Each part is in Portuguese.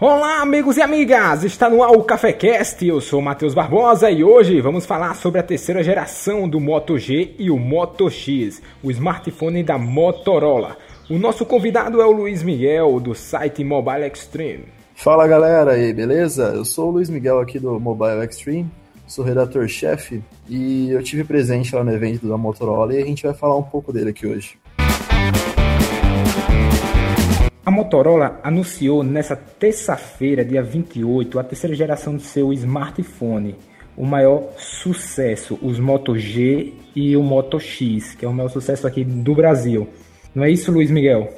Olá, amigos e amigas! Está no ar o. Eu sou Matheus Barbosa e hoje vamos falar sobre a terceira geração do Moto G e o Moto X, o smartphone da Motorola. O nosso convidado é o Luiz Miguel, do site Mobile Extreme. Fala galera aí, beleza? Eu sou o Luiz Miguel aqui do Mobile Extreme, sou redator-chefe e eu tive presente lá no evento da Motorola e a gente vai falar um pouco dele aqui hoje. A Motorola anunciou nessa terça-feira, dia 28, a terceira geração do seu smartphone, o maior sucesso, os Moto G e o Moto X, que é o maior sucesso aqui do Brasil. Não é isso, Luiz Miguel?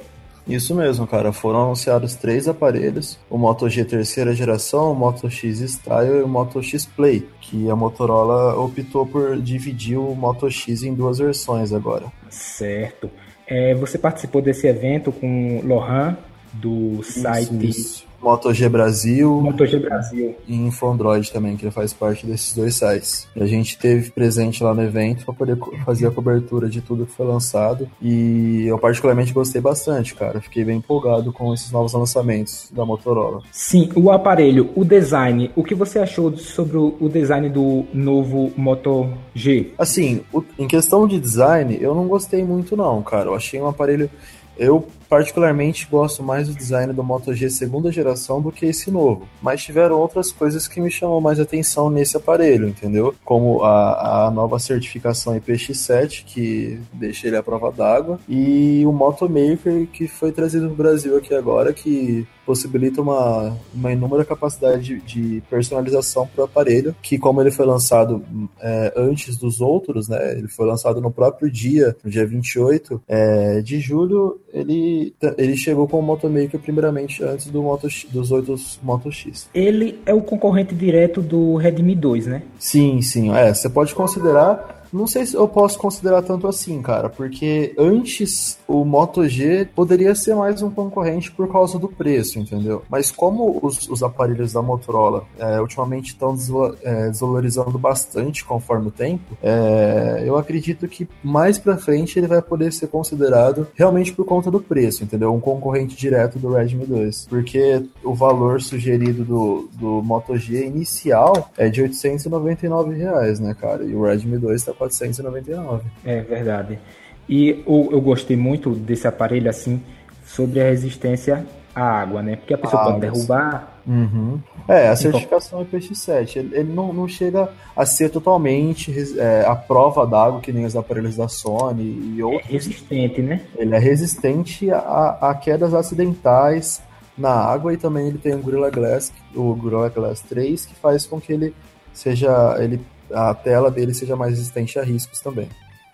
Isso mesmo, cara. Foram anunciados três aparelhos: o Moto G terceira geração, o Moto X Style e o Moto X Play, que a Motorola optou por dividir o Moto X em duas versões agora. Certo. É, você participou desse evento com Lohan, do site Isso, isso. MotoG Brasil. MotoG Brasil. E Infondroid também, que faz parte desses dois sites. E a gente teve presente lá no evento para poder fazer a cobertura de tudo que foi lançado. E eu particularmente gostei bastante, cara. Fiquei bem empolgado com esses novos lançamentos da Motorola. Sim, o aparelho, o design. O que você achou sobre o design do novo Moto G? Assim, em questão de design, eu não gostei muito não, cara. Eu achei um aparelho eu particularmente gosto mais do design do Moto G segunda geração do que esse novo, mas tiveram outras coisas que me chamam mais atenção nesse aparelho, entendeu? Como a, a nova certificação IPX7, que deixa ele à prova d'água, e o Moto Maker, que foi trazido no Brasil aqui agora, que possibilita uma, uma inúmera capacidade de, de personalização para o aparelho, que como ele foi lançado é, antes dos outros, né, ele foi lançado no próprio dia, no dia 28 é, de julho, ele, ele chegou com o Motomaker primeiramente antes do Moto, dos outros Moto X. Ele é o concorrente direto do Redmi 2, né? Sim, sim. É, você pode considerar não sei se eu posso considerar tanto assim, cara, porque antes o Moto G poderia ser mais um concorrente por causa do preço, entendeu? Mas como os, os aparelhos da Motorola é, ultimamente estão é, desvalorizando bastante conforme o tempo, é, eu acredito que mais pra frente ele vai poder ser considerado realmente por conta do preço, entendeu? Um concorrente direto do Redmi 2. Porque o valor sugerido do, do Moto G inicial é de 899 reais, né, cara? E o Redmi 2 tá 499. É verdade. E eu, eu gostei muito desse aparelho assim sobre a resistência à água, né? Porque a pessoa ah, pode derrubar. Uhum. É, a certificação então... IPX7, ele, ele não, não chega a ser totalmente é, a prova d'água que nem os aparelhos da Sony e outros. É resistente, né? Ele é resistente a, a quedas acidentais na água e também ele tem o Gorilla Glass, o Gorilla Glass 3, que faz com que ele seja ele a tela dele seja mais resistente a riscos também.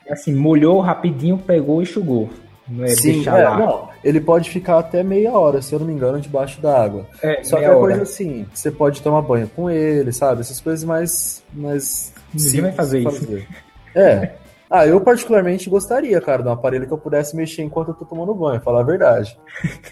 Assim, molhou rapidinho, pegou e enxugou. Não é Sim, é, lá. Não, ele pode ficar até meia hora, se eu não me engano, debaixo da água. É, Só que é coisa assim, você pode tomar banho com ele, sabe? Essas coisas mais. mais Ninguém vai fazer isso. Fazer. É. Ah, eu particularmente gostaria, cara, de um aparelho que eu pudesse mexer enquanto eu tô tomando banho, falar a verdade.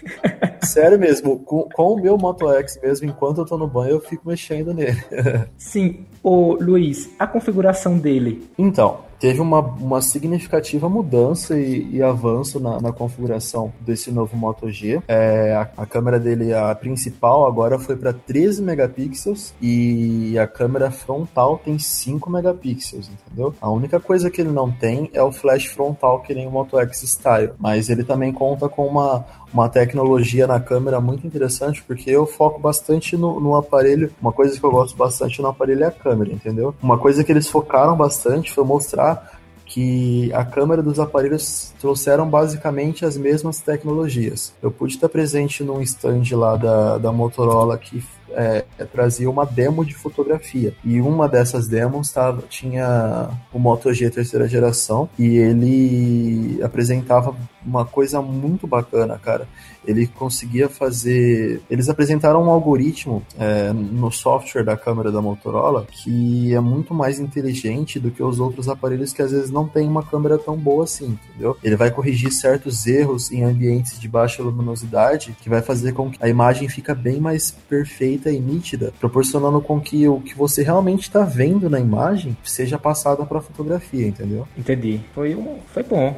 Sério mesmo, com, com, o meu Moto X mesmo, enquanto eu tô no banho, eu fico mexendo nele. Sim, ô Luiz, a configuração dele. Então, teve uma, uma significativa mudança e, e avanço na, na, configuração desse novo Moto G. É, a, a, câmera dele, a principal, agora foi para 13 megapixels e a câmera frontal tem 5 megapixels, entendeu? A única coisa que ele não tem é o flash frontal que nem o Moto X Style, mas ele também conta com uma, uma tecnologia na câmera muito interessante, porque eu foco bastante no, no, aparelho. Uma coisa que eu gosto bastante no aparelho é a câmera, entendeu? Uma coisa que eles focaram bastante foi mostrar que a câmera dos aparelhos trouxeram basicamente as mesmas tecnologias. Eu pude estar presente num stand lá da, da Motorola que é, trazia uma demo de fotografia. E uma dessas demos tava, tinha o Moto G terceira geração e ele apresentava uma coisa muito bacana, cara. Ele conseguia fazer. Eles apresentaram um algoritmo é, no software da câmera da Motorola que é muito mais inteligente do que os outros aparelhos que às vezes não tem uma câmera tão boa assim, entendeu? Ele vai corrigir certos erros em ambientes de baixa luminosidade que vai fazer com que a imagem fica bem mais perfeita e nítida, proporcionando com que o que você realmente está vendo na imagem seja passado para a fotografia, entendeu? Entendi. Foi, um, foi bom.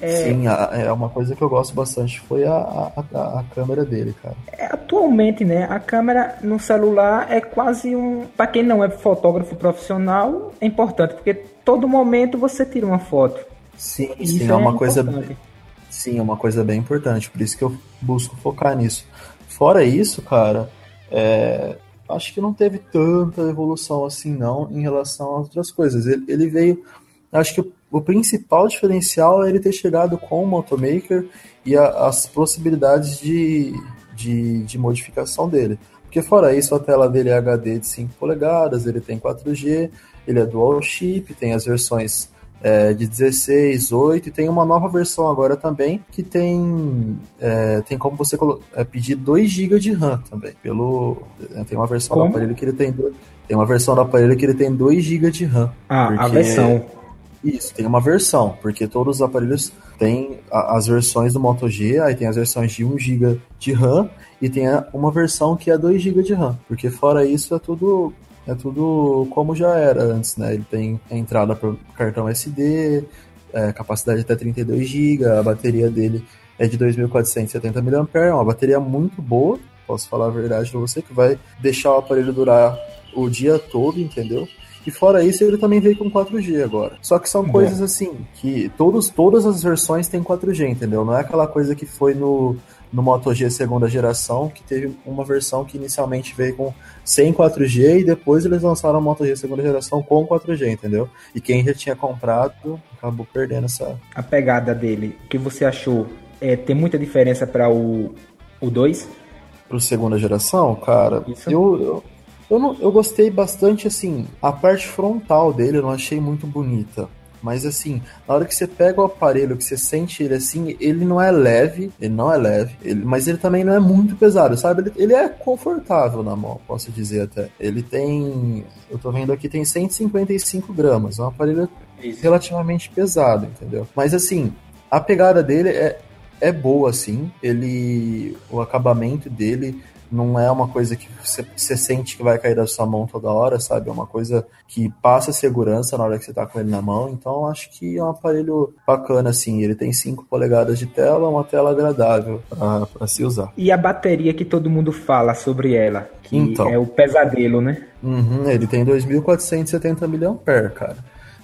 É... Sim, é uma coisa que eu gosto bastante foi a, a, a, câmera dele, cara. É, atualmente, né, a câmera no celular é quase um... Para quem não é fotógrafo profissional, é importante, porque todo momento você tira uma foto. Sim, Isso sim, é uma coisa... Sim, é uma coisa bem importante, por isso que eu busco focar nisso. Fora isso, cara, é, acho que não teve tanta evolução assim não em relação a outras coisas. Ele, ele veio, acho que o, o, principal diferencial é ele ter chegado com o Motomaker e a, as possibilidades de, de, de, modificação dele. Porque fora isso, a tela dele é HD de 5 polegadas, ele tem 4G, ele é dual chip, tem as versões é, de 16, 8 e tem uma nova versão agora também que tem é, tem como você é, pedir 2 GB de RAM também. Pelo é, tem uma versão como? do aparelho que ele tem tem uma versão do aparelho que ele tem 2 GB de RAM. Ah, a versão. Isso, tem uma versão, porque todos os aparelhos têm as versões do Moto G, aí tem as versões de 1 GB de RAM e tem uma versão que é 2 GB de RAM, porque fora isso é tudo é tudo como já era antes, né? Ele tem entrada para cartão SD, é, capacidade até 32 GB, a bateria dele é de 2.470 mAh, é uma bateria muito boa, posso falar a verdade para você, que vai deixar o aparelho durar o dia todo, entendeu? E fora isso, ele também veio com 4G agora. Só que são Bom. coisas assim, que todos, todas as versões têm 4G, entendeu? Não é aquela coisa que foi no, no Moto G segunda geração, que teve uma versão que inicialmente veio com sem 4G e depois eles lançaram a Moto G segunda geração com 4G, entendeu? E quem já tinha comprado acabou perdendo essa. A pegada dele, o que você achou? É, tem muita diferença para o, o 2? Pro segunda geração, cara, Isso. eu, eu, eu, não, eu gostei bastante, assim, a parte frontal dele eu não achei muito bonita. Mas assim, na hora que você pega o aparelho, que você sente ele assim, ele não é leve, ele não é leve, ele, mas ele também não é muito pesado, sabe? Ele, ele, é confortável na mão, posso dizer até. Ele tem, eu tô vendo aqui, tem 155 gramas, é um aparelho Isso. relativamente pesado, entendeu? Mas assim, a pegada dele é, é boa, assim, ele, o acabamento dele não é uma coisa que você, você, sente que vai cair da sua mão toda hora, sabe? É uma coisa que passa segurança na hora que você tá com ele na mão. Então acho que é um aparelho bacana, assim. Ele tem 5 polegadas de tela, uma tela agradável para se usar. E a bateria que todo mundo fala sobre ela, que então, é o pesadelo, né? Uhum, ele tem 2.470 mAh, cara.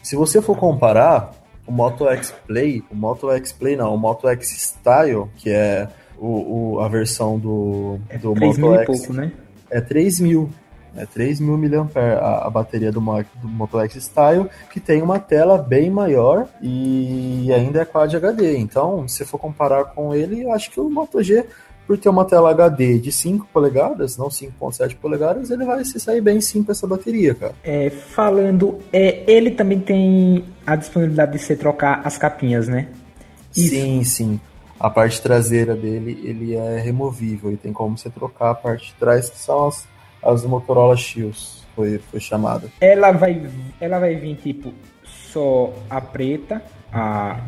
Se você for comparar o Moto X Play, o Moto X Play não, o Moto X Style, que é o, o, a versão do, é do 3 Moto mil X. E pouco, né? É 3 mil. É 3 mil mAh a, a bateria do, do Moto X Style, que tem uma tela bem maior e ainda é Quad HD. Então, se for comparar com ele, eu acho que o Moto G, por ter uma tela HD de 5 polegadas, não 5.7 polegadas, ele vai se sair bem sim com essa bateria, cara. É, falando, é, ele também tem a disponibilidade de você trocar as capinhas, né? Isso. Sim, sim a parte traseira dele ele é removível e tem como você trocar a parte de trás que são as, as Motorola Shields foi, foi chamada. Ela vai ela vai vir tipo só a preta, a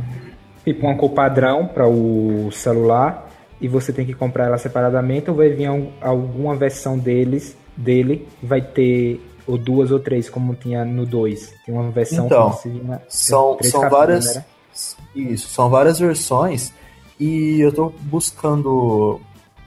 tipo uma cor padrão para o celular e você tem que comprar ela separadamente ou vai vir alguma versão deles dele vai ter ou duas ou três como tinha no 2. Tem uma versão então, que são são várias né? isso, são várias versões e eu tô buscando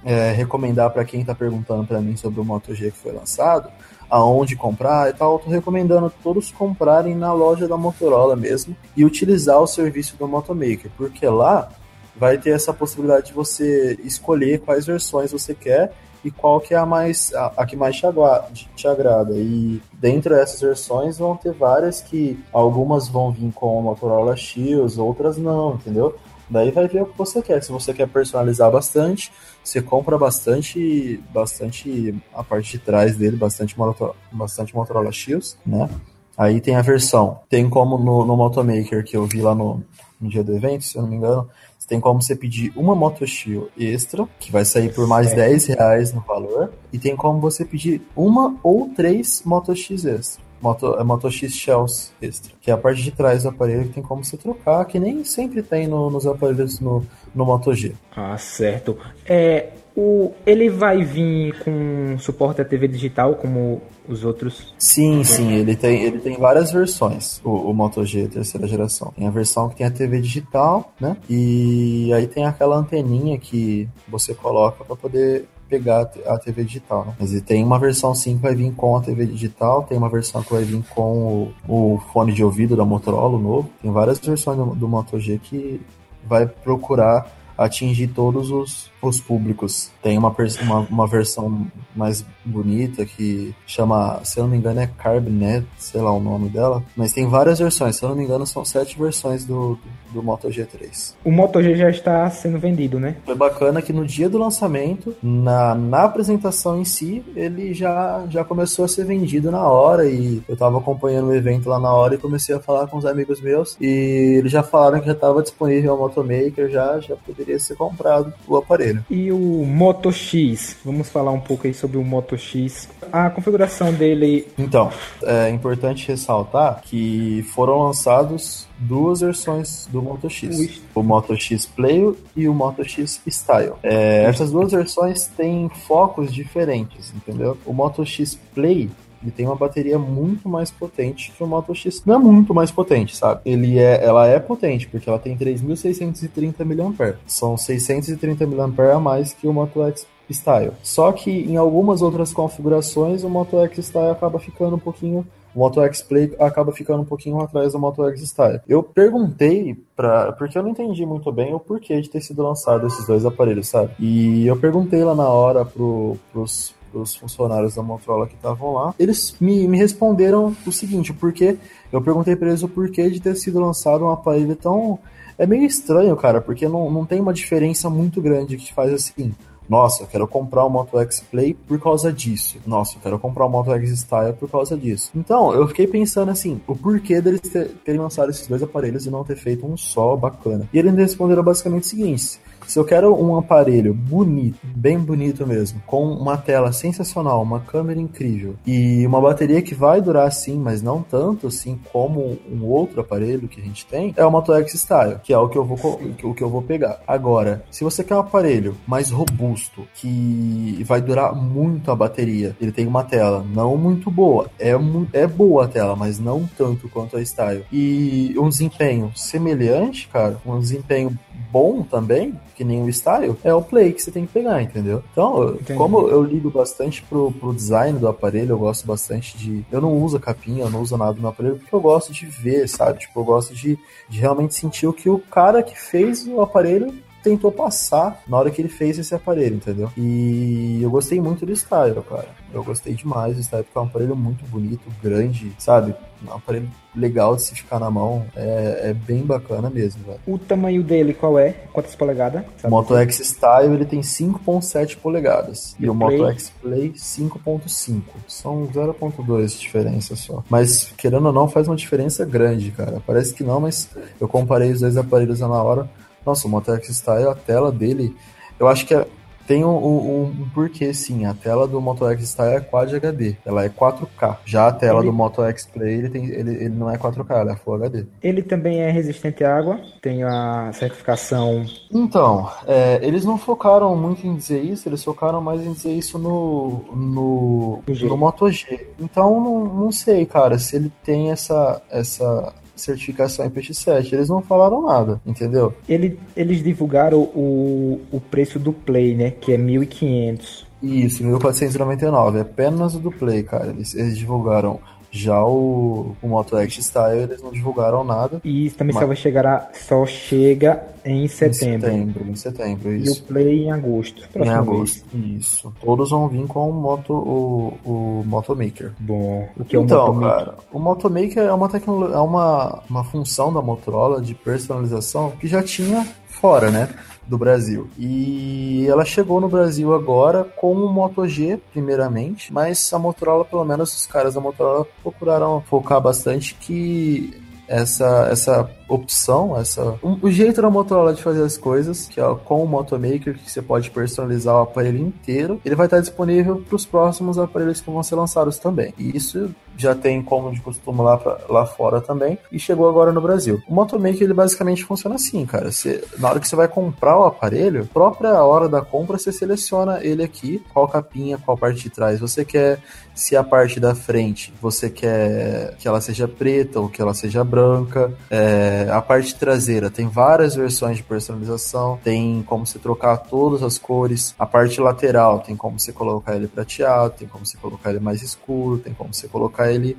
é, recomendar para quem tá perguntando para mim sobre o Moto G que foi lançado, aonde comprar e tal, eu tô recomendando todos comprarem na loja da Motorola mesmo e utilizar o serviço do Motomaker, porque lá vai ter essa possibilidade de você escolher quais versões você quer e qual que é a mais a, a que mais te, te agrada. E dentro dessas versões vão ter várias que algumas vão vir com o Motorola X, outras não, entendeu? Daí vai ver o que você quer. Se você quer personalizar bastante, você compra bastante, bastante a parte de trás dele, bastante Motorola, bastante Motorola X, né? Aí tem a versão. Tem como no, no Motomaker que eu vi lá no, no dia do evento, se eu não me engano, tem como você pedir uma Moto Shield extra, que vai sair por mais certo. 10 reais no valor, e tem como você pedir uma ou três Moto X extra. Moto, é Moto X Shells Extra, que é a parte de trás do aparelho que tem como você trocar, que nem sempre tem no, nos aparelhos no, no Moto G. Ah, certo. É, o, ele vai vir com suporte a TV digital como os outros? Sim, sim, ele tem, ele tem várias versões, o, o Moto G terceira geração. Tem a versão que tem a TV digital, né? E aí tem aquela anteninha que você coloca para poder pegar a TV digital, né? Mas tem uma versão sim que vai vir com a TV digital, tem uma versão que vai vir com o, o fone de ouvido da Motorola novo. Tem várias versões do, do Moto G que vai procurar atingir todos os, os públicos. Tem uma, uma, uma, versão mais bonita que chama, se eu não me engano, é Carbonet, sei lá o nome dela. Mas tem várias versões, se eu não me engano, são sete versões do, do, do Moto G3. O Moto G já está sendo vendido, né? Foi bacana que no dia do lançamento, na, na apresentação em si, ele já, já começou a ser vendido na hora. E eu tava acompanhando o evento lá na hora e comecei a falar com os amigos meus. E eles já falaram que já estava disponível o Motomaker, já, já poderia ser comprado o aparelho. E o Moto X, vamos falar um pouco aí sobre o Moto X. A configuração dele. Então, é importante ressaltar que foram lançados duas versões do Moto X: o Moto X Play e o Moto X Style. É, essas duas versões têm focos diferentes, entendeu? O Moto X Play ele tem uma bateria muito mais potente que o Moto X. Não é muito mais potente, sabe? Ele é, ela é potente, porque ela tem 3.630 mAh. São 630 mAh a mais que o Moto X Style. Só que em algumas outras configurações o Moto X Style acaba ficando um pouquinho o Moto X Play acaba ficando um pouquinho atrás do Moto X Style. Eu perguntei para, porque eu não entendi muito bem o porquê de ter sido lançado esses dois aparelhos, sabe? E eu perguntei lá na hora pro, pros, os funcionários da Motorola que estavam lá, eles me, me responderam o seguinte, porque eu perguntei para eles o porquê de ter sido lançado um aparelho tão é meio estranho, cara, porque não, não tem uma diferença muito grande que faz assim. Nossa, eu quero comprar o Moto X Play por causa disso. Nossa, eu quero comprar o Moto X Style por causa disso. Então, eu fiquei pensando assim, o porquê deles terem lançado esses dois aparelhos e não ter feito um só bacana. E eles responderam basicamente o seguinte: se eu quero um aparelho bonito, bem bonito mesmo, com uma tela sensacional, uma câmera incrível e uma bateria que vai durar sim, mas não tanto assim como um outro aparelho que a gente tem, é o Moto X Style, que é o que eu vou o que eu vou pegar. Agora, se você quer um aparelho mais robusto, que vai durar muito a bateria, ele tem uma tela não muito boa, é, é boa a tela, mas não tanto quanto a Style, e um desempenho semelhante, cara, um desempenho bom também, que nem o Style, é o Play que você tem que pegar, entendeu? Então, Entendi. como eu ligo bastante pro, pro design do aparelho, eu gosto bastante de. Eu não uso capinha, eu não uso nada no aparelho, porque eu gosto de ver, sabe? Tipo, eu gosto de, de realmente sentir o que o cara que fez o aparelho tentou passar na hora que ele fez esse aparelho, entendeu? E eu gostei muito do Style, cara. Eu gostei demais do Style, porque é um aparelho muito bonito, grande, sabe? Um aparelho legal de se ficar na mão. É, é bem bacana mesmo, velho. O tamanho dele qual é? Quantas polegadas? O Moto X Style ele tem 5.7 polegadas. E, e o Moto X Play 5.5. São 0.2 de diferença só. Mas, querendo ou não, faz uma diferença grande, cara. Parece que não, mas eu comparei os dois aparelhos na hora. Nossa, o Moto X Style, a tela dele, eu acho que é tem um, um, um, porquê, sim. A tela do Moto X Style é Quad HD. Ela é 4K. Já a tela ele... do Moto X Play, ele, tem, ele, ele não é 4K, ela é Full HD. Ele também é resistente à água? Tem a certificação... Então, é, eles não focaram muito em dizer isso, eles focaram mais em dizer isso no, no, no Moto G. Então, não, não sei, cara, se ele tem essa... essa certificação IPX7. Eles não falaram nada, entendeu? Ele, eles divulgaram o, o preço do Play, né? Que é 1.500. Isso, 1499. É apenas o do Play, cara. Eles, eles divulgaram já o, o Moto X Style eles não divulgaram nada. E também mas... só vai chegar a, só chega em setembro. Em setembro, em setembro, isso. E o Play em agosto. Em agosto, mês. isso. Todos vão vir com o Moto, o, o Motomaker. Bom, o que é o então, Motomaker? cara, o Motomaker é uma tecnologia, é uma, uma função da Motorola de personalização que já tinha fora, né? Do Brasil. E ela chegou no Brasil agora com o Moto G, primeiramente, mas a Motorola, pelo menos os caras da Motorola procuraram focar bastante que essa, essa opção, essa, um, o jeito da Motorola de fazer as coisas, que é com o Motomaker, que você pode personalizar o aparelho inteiro, ele vai estar disponível para os próximos aparelhos que vão ser lançados também. E isso já tem como de costume lá, pra, lá fora também, e chegou agora no Brasil. O Motomaker, ele basicamente funciona assim, cara. Você, na hora que você vai comprar o aparelho, própria hora da compra, você seleciona ele aqui, qual capinha, qual parte de trás você quer, se a parte da frente você quer que ela seja preta ou que ela seja branca. É, a parte traseira tem várias versões de personalização, tem como você trocar todas as cores. A parte lateral tem como você colocar ele prateado, tem como você colocar ele mais escuro, tem como você colocar ele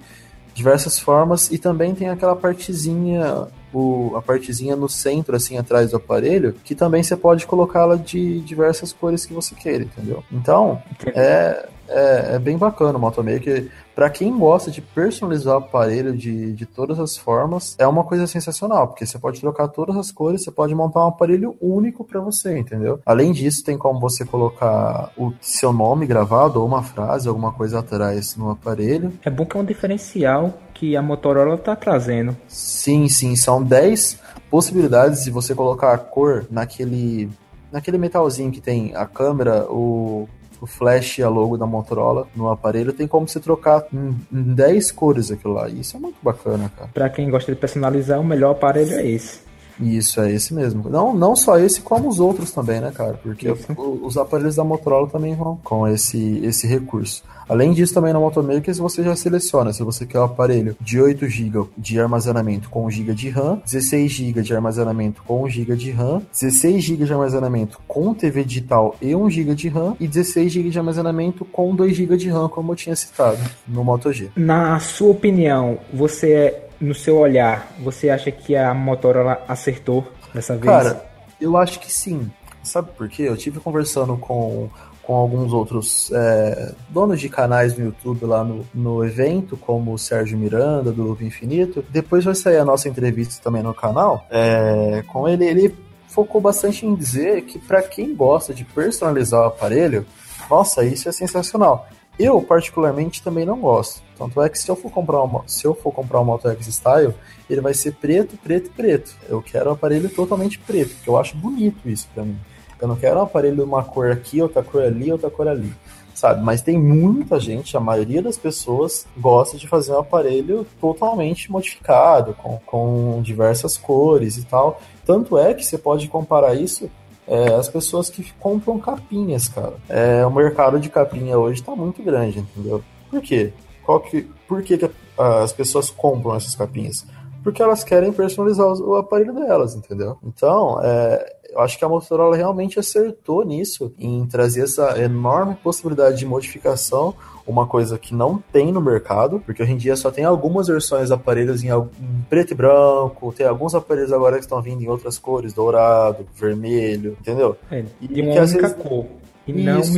diversas formas e também tem aquela partezinha o, a partezinha no centro, assim, atrás do aparelho, que também você pode colocá-la de diversas cores que você queira, entendeu? Então, é, é, é bem bacana o Motomaker. Para quem gosta de personalizar o aparelho de, de todas as formas, é uma coisa sensacional, porque você pode trocar todas as cores, você pode montar um aparelho único para você, entendeu? Além disso, tem como você colocar o seu nome gravado ou uma frase, alguma coisa atrás no aparelho. É bom que é um diferencial que a Motorola está trazendo. Sim, sim, são 10 possibilidades de você colocar a cor naquele naquele metalzinho que tem a câmera, o o flash e a logo da Motorola no aparelho, tem como você trocar em, 10 cores aquilo lá. Isso é muito bacana, cara. Pra quem gosta de personalizar, o melhor aparelho é esse. Isso, é esse mesmo. Não, não só esse, como os outros também, né, cara? Porque os aparelhos da Motorola também vão com esse, esse recurso. Além disso, também no Motomaker você já seleciona se você quer o um aparelho de 8 GB de armazenamento com 1 GB de RAM, 16 GB de armazenamento com 1 GB de RAM, 16 GB de armazenamento com TV digital e 1 GB de RAM e 16 GB de armazenamento com 2 GB de RAM, como eu tinha citado no Moto G. Na sua opinião, você no seu olhar, você acha que a Motorola acertou dessa vez? Cara, eu acho que sim. Sabe por quê? Eu tive conversando com com alguns outros é, donos de canais no YouTube lá no, no evento, como o Sérgio Miranda, do Infinito. Depois vai sair a nossa entrevista também no canal é, com ele. Ele focou bastante em dizer que para quem gosta de personalizar o aparelho, nossa, isso é sensacional. Eu, particularmente, também não gosto. Tanto é que se eu for comprar uma, se eu for comprar um Moto X Style, ele vai ser preto, preto, preto. Eu quero o aparelho totalmente preto, porque eu acho bonito isso para mim. Eu não quero um aparelho de uma cor aqui, outra cor ali, outra cor ali. Sabe? Mas tem muita gente, a maioria das pessoas gosta de fazer um aparelho totalmente modificado, com, com diversas cores e tal. Tanto é que você pode comparar isso é, as pessoas que compram capinhas, cara. É, o mercado de capinha hoje está muito grande, entendeu? Por quê? Qual que, por que, que as pessoas compram essas capinhas? Porque elas querem personalizar o aparelho delas, entendeu? Então, é, eu acho que a Motorola realmente acertou nisso, em trazer essa enorme possibilidade de modificação, uma coisa que não tem no mercado, porque hoje em dia só tem algumas versões de aparelhos em, em preto e branco, tem alguns aparelhos agora que estão vindo em outras cores, dourado, vermelho, entendeu? É, e uma única vezes... cor, e não Isso.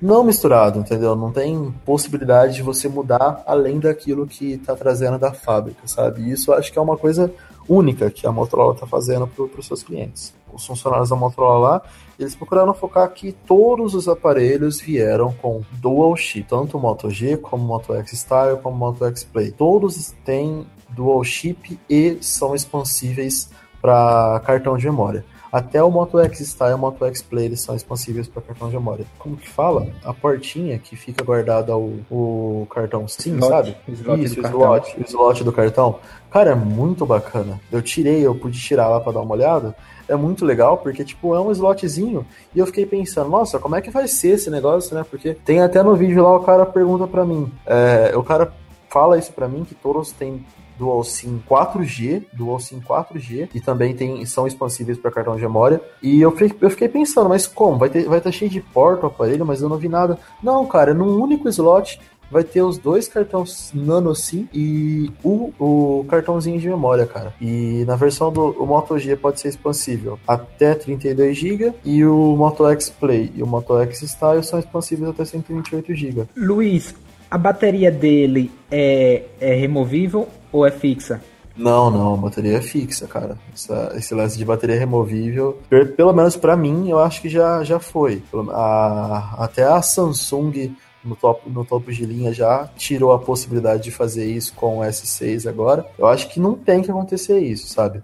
Não misturado, entendeu? Não tem possibilidade de você mudar além daquilo que está trazendo da fábrica, sabe? Isso acho que é uma coisa única que a Motorola está fazendo para os seus clientes. Os funcionários da Motorola lá, eles procuraram focar que todos os aparelhos vieram com dual chip, tanto o Moto G como o Moto X Style como o Moto X Play. Todos têm dual chip e são expansíveis para cartão de memória. Até o Moto X Style e o Moto X Play eles são expansíveis para cartão de memória. Como que fala? A portinha que fica guardada o, o cartão SIM, slot, sabe? Slot Isso, o slot, o slot do cartão. Cara, é muito bacana. Eu tirei, eu pude tirar lá para dar uma olhada. É muito legal, porque, tipo, é um slotzinho. E eu fiquei pensando, nossa, como é que vai ser esse negócio, né? Porque tem até no vídeo lá, o cara pergunta para mim. É, o cara fala isso para mim, que todos têm Dual SIM 4G, Dual SIM 4G, e também tem, são expansíveis para cartão de memória. E eu fiquei, eu fiquei pensando, mas como? Vai estar vai tá cheio de porta o aparelho, mas eu não vi nada. Não, cara, num único slot vai ter os dois cartões nano SIM e o, o cartãozinho de memória, cara. E na versão do o Moto G pode ser expansível até 32 GB e o Moto X Play e o Moto X Style são expansíveis até 128 GB. Luiz, a bateria dele é, é removível ou é fixa? Não, não, a bateria é fixa, cara. Essa, esse lance de bateria removível, pelo menos para mim, eu acho que já, já foi. A, até a Samsung no top, no topo de linha já tirou a possibilidade de fazer isso com o S6 agora. Eu acho que não tem que acontecer isso, sabe?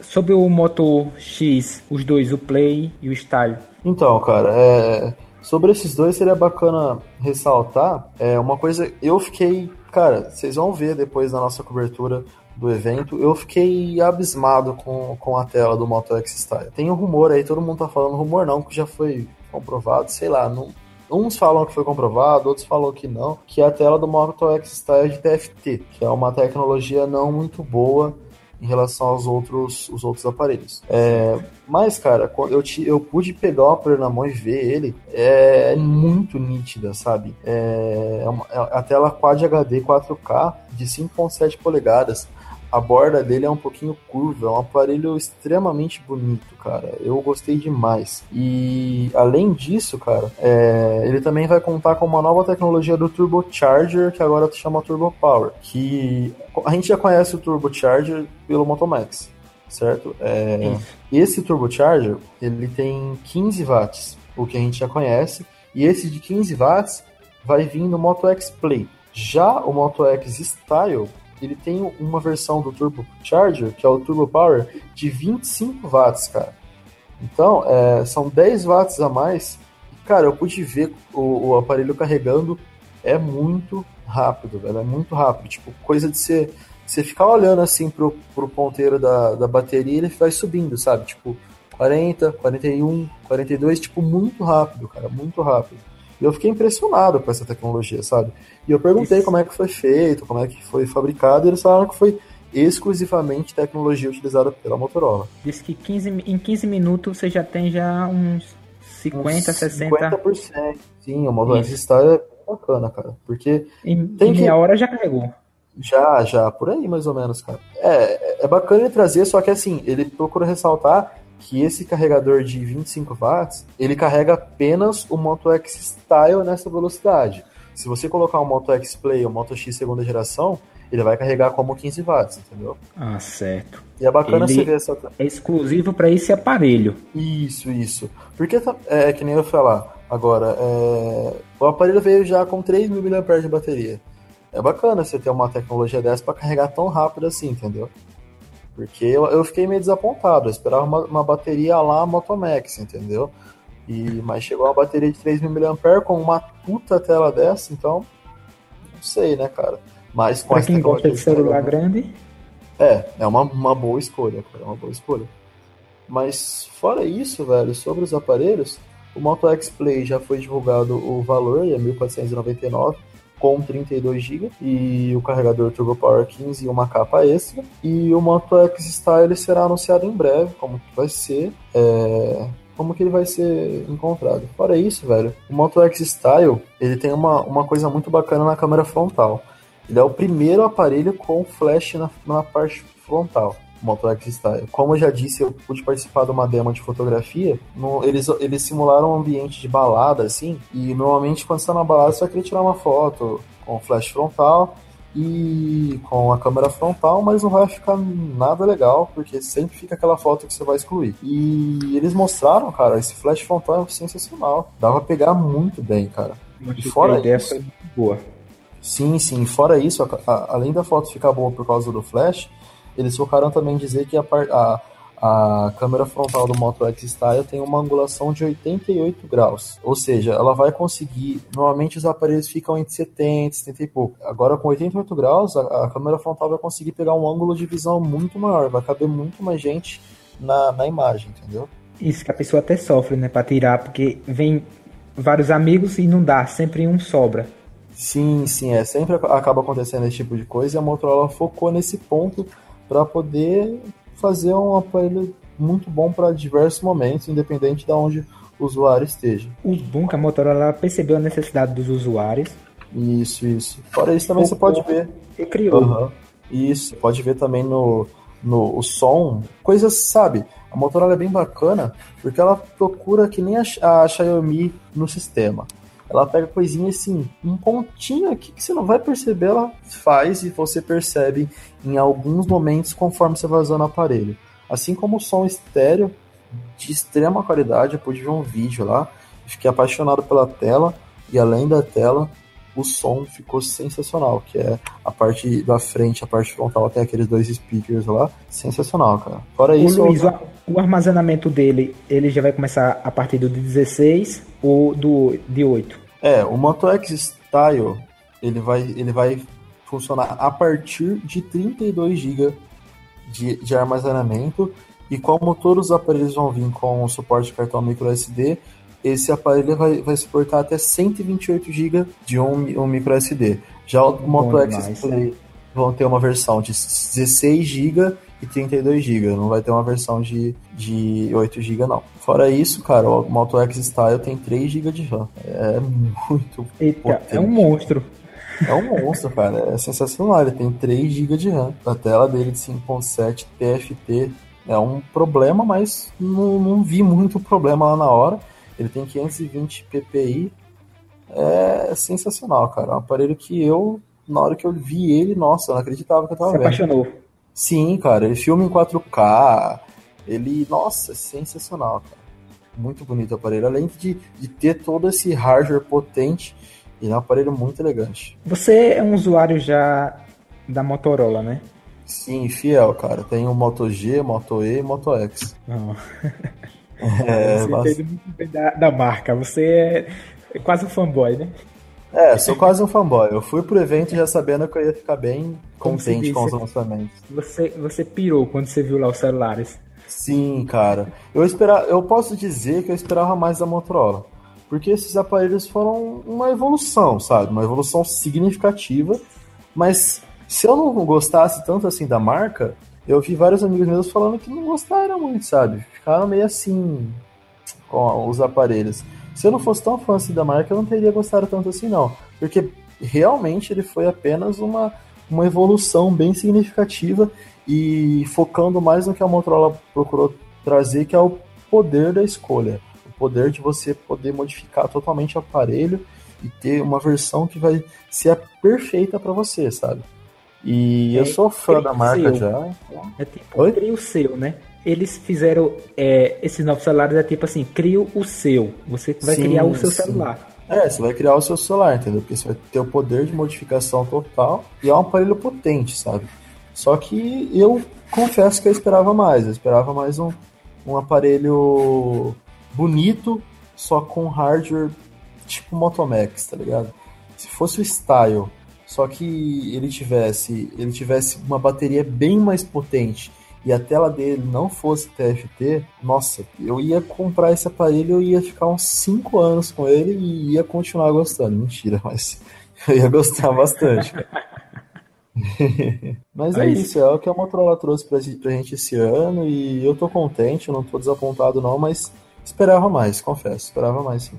Sobre o Moto X, os dois, o Play e o Style. Então, cara, é Sobre esses dois seria bacana ressaltar é, uma coisa. Eu fiquei, cara, vocês vão ver depois da nossa cobertura do evento, eu fiquei abismado com, com a tela do Moto X Style. Tem um rumor aí, todo mundo tá falando rumor não, que já foi comprovado, sei lá, não, Uns falam que foi comprovado, outros falam que não, que é a tela do Moto X Style de TFT, que é uma tecnologia não muito boa em relação aos outros, os outros aparelhos. É, mas, cara, eu, te, eu pude pegar o aparelho na mão e ver ele, é muito nítida, sabe? É, é uma, é a tela Quad HD 4K de 5.7 polegadas a borda dele é um pouquinho curva, é um aparelho extremamente bonito, cara. Eu gostei demais. E além disso, cara, é, ele também vai contar com uma nova tecnologia do Turbocharger, que agora se chama Turbo Power. Que a gente já conhece o Turbocharger pelo Motomax, certo? É, esse Turbocharger, ele tem 15 watts, o que a gente já conhece. E esse de 15 watts vai vir no Moto X Play. Já o Moto X Style ele tem uma versão do Turbo Charger, que é o Turbo Power, de 25 watts, cara. Então, é, são 10 watts a mais. Cara, eu pude ver o, o, aparelho carregando, é muito rápido, velho, é muito rápido. Tipo, coisa de você, você ficar olhando assim pro, pro ponteiro da, da bateria, ele vai subindo, sabe? Tipo, 40, 41, 42, tipo, muito rápido, cara, muito rápido. E eu fiquei impressionado com essa tecnologia, sabe? E eu perguntei Isso. como é que foi feito, como é que foi fabricado, e eles falaram que foi exclusivamente tecnologia utilizada pela Motorola. Diz que 15, em 15 minutos você já tem já uns 50, uns 60... 50%. Sim, o Moto X Star é bacana, cara. Porque... Em, tem em meia que... hora já carregou. Já, já, por aí mais ou menos, cara. É, é bacana ele trazer, só que assim, ele procura ressaltar que esse carregador de 25 watts, ele carrega apenas o Moto X Style nessa velocidade. Se você colocar um Moto X Play ou Moto X segunda geração, ele vai carregar como 15 watts, entendeu? Ah, certo. E é bacana ele você ver essa. É exclusivo para esse aparelho. Isso, isso. Porque tá, é que nem eu falar agora, é, o aparelho veio já com 3 mil mAh de bateria. É bacana você ter uma tecnologia dessa para carregar tão rápido assim, entendeu? Porque eu, eu fiquei meio desapontado. Eu esperava uma, uma bateria lá Motomax, entendeu? E, mas chegou uma bateria de 3.000 mAh com uma puta tela dessa, então. Não sei, né, cara? Mas com pra quem gosta de celular grande. É, é uma, uma boa escolha, cara. É uma boa escolha. Mas fora isso, velho, sobre os aparelhos, o Moto X Play já foi divulgado o valor, é 1499 com 32 GB e o carregador Turbo Power 15 e uma capa extra. E o Moto X Style será anunciado em breve, como que vai ser. É, como que ele vai ser encontrado. Fora isso, velho, o Moto X Style, ele tem uma, uma coisa muito bacana na câmera frontal. Ele é o primeiro aparelho com flash na, na parte frontal. Moto X Style. Como eu já disse, eu pude participar de uma demo de fotografia. No, eles, eles simularam um ambiente de balada, assim. E normalmente, quando você tá na balada, você vai querer tirar uma foto com flash frontal e com a câmera frontal, mas não vai ficar nada legal, porque sempre fica aquela foto que você vai excluir. E eles mostraram, cara, esse flash frontal é sensacional. Dá pra pegar muito bem, cara. E fora a isso, boa. Sim, sim. Fora isso, a, a, além da foto ficar boa por causa do flash, eles focaram também em dizer que a, a, a câmera frontal do Moto X Style tem uma angulação de 88 graus. Ou seja, ela vai conseguir. Normalmente os aparelhos ficam entre 70, 70 e pouco. Agora, com 88 graus, a, a câmera frontal vai conseguir pegar um ângulo de visão muito maior. Vai caber muito mais gente na, na imagem, entendeu? Isso que a pessoa até sofre, né, para tirar, porque vem vários amigos e não dá, sempre um sobra. Sim, sim, é. Sempre acaba acontecendo esse tipo de coisa e a Motorola focou nesse ponto para poder fazer um aparelho muito bom para diversos momentos, independente de onde o usuário esteja. O bom que a Motorola percebeu a necessidade dos usuários. Isso, isso. Fora isso também você pode ver. E criou. Uhum. Isso, pode ver também no, no o som, coisas, sabe? A Motorola é bem bacana porque ela procura que nem a, a Xiaomi no sistema. Ela pega coisinha assim, um pontinho aqui que você não vai perceber, ela faz e você percebe em alguns momentos conforme você vai usando o aparelho. Assim como o som estéreo de extrema qualidade, eu pude ver um vídeo lá, fiquei apaixonado pela tela e além da tela, o som ficou sensacional, que é a parte da frente, a parte frontal tem aqueles dois speakers lá, sensacional, cara. Fora o isso, Luiz, o armazenamento dele, ele já vai começar a partir do 16 o do de 8? É, o Moto X Style, ele vai, ele vai funcionar a partir de 32 GB de, de armazenamento e como todos os aparelhos vão vir com o suporte de cartão microSD, esse aparelho vai, vai suportar até 128 GB de um, um microSD. Já o Moto X Play vão ter uma versão de 16 GB e 32 GB, não vai ter uma versão de, de 8 GB não. Fora isso, cara, o Moto X Style tem 3 GB de RAM. É muito Eita, potente. é um monstro. É um monstro, cara. É sensacional. Ele tem 3 GB de RAM. A tela dele de 5.7 TFT é um problema, mas não, não vi muito problema lá na hora. Ele tem 520 ppi. É sensacional, cara. É um aparelho que eu, na hora que eu vi ele, nossa, eu não acreditava que eu tava Se vendo. apaixonou. Sim, cara. Ele filma em 4K. Ele, nossa, é sensacional, cara. Muito bonito o aparelho. Além de, de ter todo esse hardware potente, ele é um aparelho muito elegante. Você é um usuário já da Motorola, né? Sim, fiel, cara. Tem o Moto G, Moto E e Moto X. Não. É, você mas- entende muito bem da, da marca. Você é, é quase um fanboy, né? É, sou quase um fanboy. Eu fui pro evento já sabendo que eu ia ficar bem Como contente com os lançamentos. Você, você pirou quando você viu lá os celulares. Sim, cara. Eu esperava, eu posso dizer que eu esperava mais da Motorola, porque esses aparelhos foram uma evolução, sabe? Uma evolução significativa. Mas se eu não gostasse tanto assim da marca, eu vi vários amigos meus falando que não gostaram muito, sabe? Ficaram meio assim com os aparelhos. Se eu não fosse tão fã assim da marca, eu não teria gostado tanto assim, não. Porque realmente ele foi apenas uma, uma evolução bem significativa e focando mais no que a Motorola procurou trazer, que é o poder da escolha. O poder de você poder modificar totalmente o aparelho e ter uma versão que vai ser a perfeita para você, sabe? E É, eu sou fã da marca seu. já. É tipo, Oi? o seu, né? Eles fizeram é, esses novos celulares, é tipo assim, cria o seu. Você vai Sim, criar o seu sim. celular. É, você vai criar o seu celular, entendeu? Porque você vai ter o poder de modificação total e é um aparelho potente, sabe? Só que eu confesso que eu esperava mais. Eu esperava mais um, um aparelho bonito, só com hardware tipo Motomax, tá ligado? Se fosse o Style, só que ele tivesse, ele tivesse uma bateria bem mais potente e a tela dele não fosse TFT, nossa, eu ia comprar esse aparelho e ia ficar uns 5 anos com ele e ia continuar gostando. Mentira, mas eu ia gostar bastante. mas é Aí- isso, é o que a Motorola trouxe pra, gente- pra gente esse ano e eu tô contente, eu não tô desapontado não, mas esperava mais, confesso, esperava mais sim.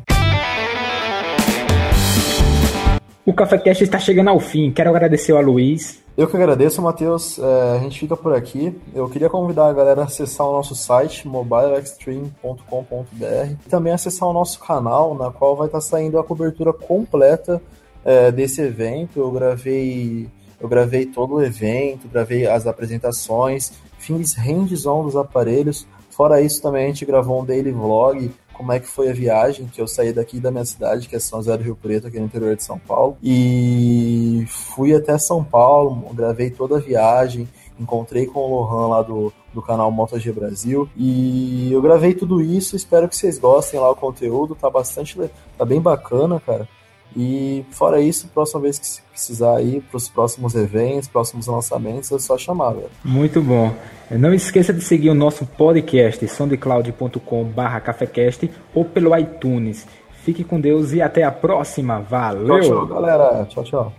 O CaféCast está chegando ao fim. Quero agradecer ao Luiz. Eu que agradeço, Matheus. É, a gente fica por aqui. Eu queria convidar a galera a acessar o nosso site, mobileextreme.com.br, e também acessar o nosso canal, na qual vai estar saindo a cobertura completa é, desse evento. Eu gravei, eu gravei todo o evento, gravei as apresentações, fiz hands-on dos aparelhos. Fora isso, também a gente gravou um daily vlog como é que foi a viagem, que eu saí daqui da minha cidade, que é São José do Rio Preto, aqui no interior de São Paulo, e fui até São Paulo, gravei toda a viagem, encontrei com o Lohan lá do, do canal MotoG Brasil, e eu gravei tudo isso, espero que vocês gostem lá o conteúdo, tá bastante, tá bem bacana, cara. E fora isso, próxima vez que se precisar ir para os próximos eventos, próximos lançamentos, é só chamar, velho. Muito bom. Não esqueça de seguir o nosso podcast, sondecloud.com.br cafecast ou pelo iTunes. Fique com Deus e até a próxima. Valeu! Tchau, tchau, galera. Tchau, tchau.